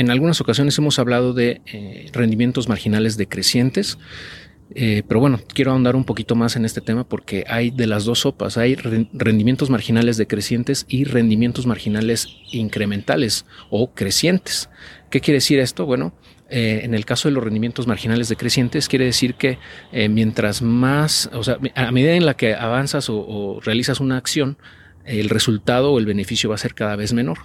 en algunas ocasiones hemos hablado de eh, rendimientos marginales decrecientes, eh, pero bueno, quiero ahondar un poquito más en este tema porque hay de las dos sopas, hay rendimientos marginales decrecientes y rendimientos marginales incrementales o crecientes. ¿Qué quiere decir esto? Bueno, eh, en el caso de los rendimientos marginales decrecientes, quiere decir que mientras más, o sea, a medida en la que avanzas o, realizas una acción, el resultado o el beneficio va a ser cada vez menor.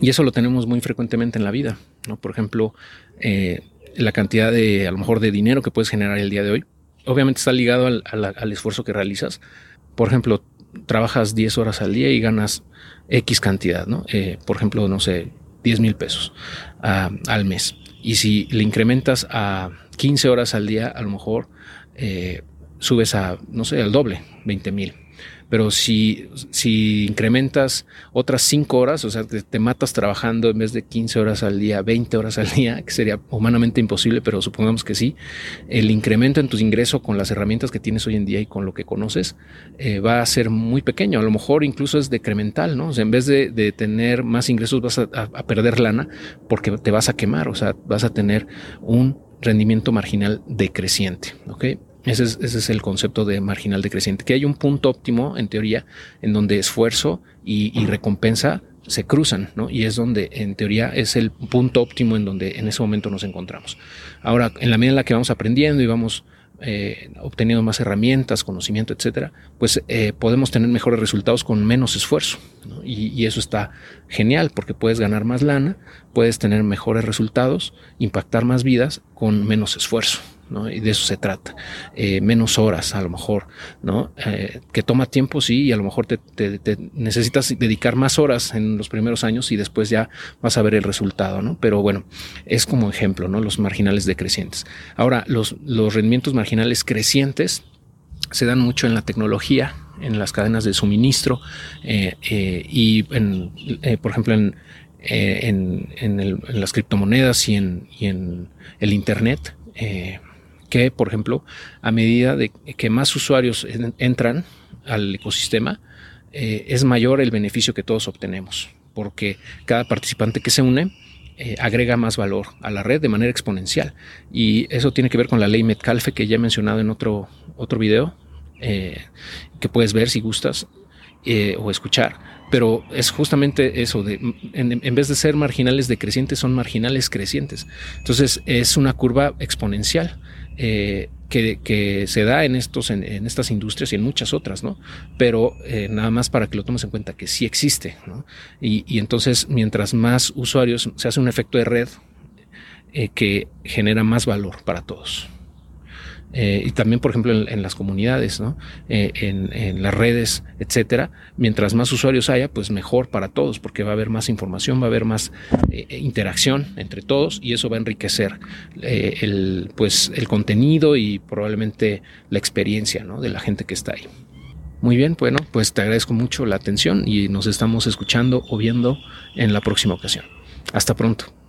Y eso lo tenemos muy frecuentemente en la vida, ¿no? Por ejemplo, eh, la cantidad de, a lo mejor, de dinero que puedes generar el día de hoy, obviamente está ligado al, esfuerzo que realizas. Por ejemplo, trabajas 10 horas al día y ganas X cantidad, ¿no? Eh, por ejemplo, no sé, 10 mil pesos ah, al mes. Y si le incrementas a 15 horas al día, a lo mejor eh, subes a, no sé, al doble, 20 mil. Pero si, si incrementas otras 5 horas, o sea, te, matas trabajando en vez de 15 horas al día, 20 horas al día, que sería humanamente imposible, pero supongamos que sí, el incremento en tus ingresos con las herramientas que tienes hoy en día y con lo que conoces eh, va a ser muy pequeño. A lo mejor incluso es decremental, ¿no? O sea, en vez de, de tener más ingresos vas a, a perder lana porque te vas a quemar, o sea, vas a tener un rendimiento marginal decreciente, ¿ok? Ese es, el concepto de marginal decreciente, que hay un punto óptimo, en teoría, en donde esfuerzo y, recompensa se cruzan, ¿no? Y es donde, en teoría, es el punto óptimo en donde en ese momento nos encontramos. Ahora, en la medida en la que vamos aprendiendo y vamos eh, obteniendo más herramientas, conocimiento, etcétera, pues eh, podemos tener mejores resultados con menos esfuerzo. Y, eso está genial porque puedes ganar más lana, puedes tener mejores resultados, impactar más vidas con menos esfuerzo. Y de eso se trata. Eh, menos horas, a lo mejor, ¿no? Eh, que toma tiempo, sí, y a lo mejor te, necesitas dedicar más horas en los primeros años y después ya vas a ver el resultado, ¿no? Pero bueno, es como ejemplo, ¿no? Los marginales decrecientes. Ahora, los, los rendimientos marginales crecientes se dan mucho en la tecnología, en las cadenas de suministro eh, y, en, por ejemplo, en, en, en, las criptomonedas y en, y el Internet. Que, por ejemplo, a medida de que más usuarios entran al ecosistema, eh, es mayor el beneficio que todos obtenemos, porque cada participante que se une eh, agrega más valor a la red de manera exponencial. Y eso tiene que ver con la ley Metcalfe que ya he mencionado en otro, otro video, eh, que puedes ver si gustas o escuchar pero es justamente eso, de, en, vez de ser marginales decrecientes, son marginales crecientes. Entonces es una curva exponencial. Eh, que, se da en, estos, en, estas industrias y en muchas otras, ¿no? Pero eh, nada más para que lo tomes en cuenta que sí existe, ¿no? Y, entonces, mientras más usuarios, se hace un efecto de red eh, que genera más valor para todos. Eh, y también, por ejemplo, en, las comunidades, ¿no? Eh, en, las redes, etcétera. Mientras más usuarios haya, pues mejor para todos, porque va a haber más información, va a haber más eh, interacción entre todos y eso va a enriquecer el, pues, el contenido y probablemente la experiencia ¿no? de la gente que está ahí. Muy bien, bueno, pues te agradezco mucho la atención y nos estamos escuchando o viendo en la próxima ocasión. Hasta pronto.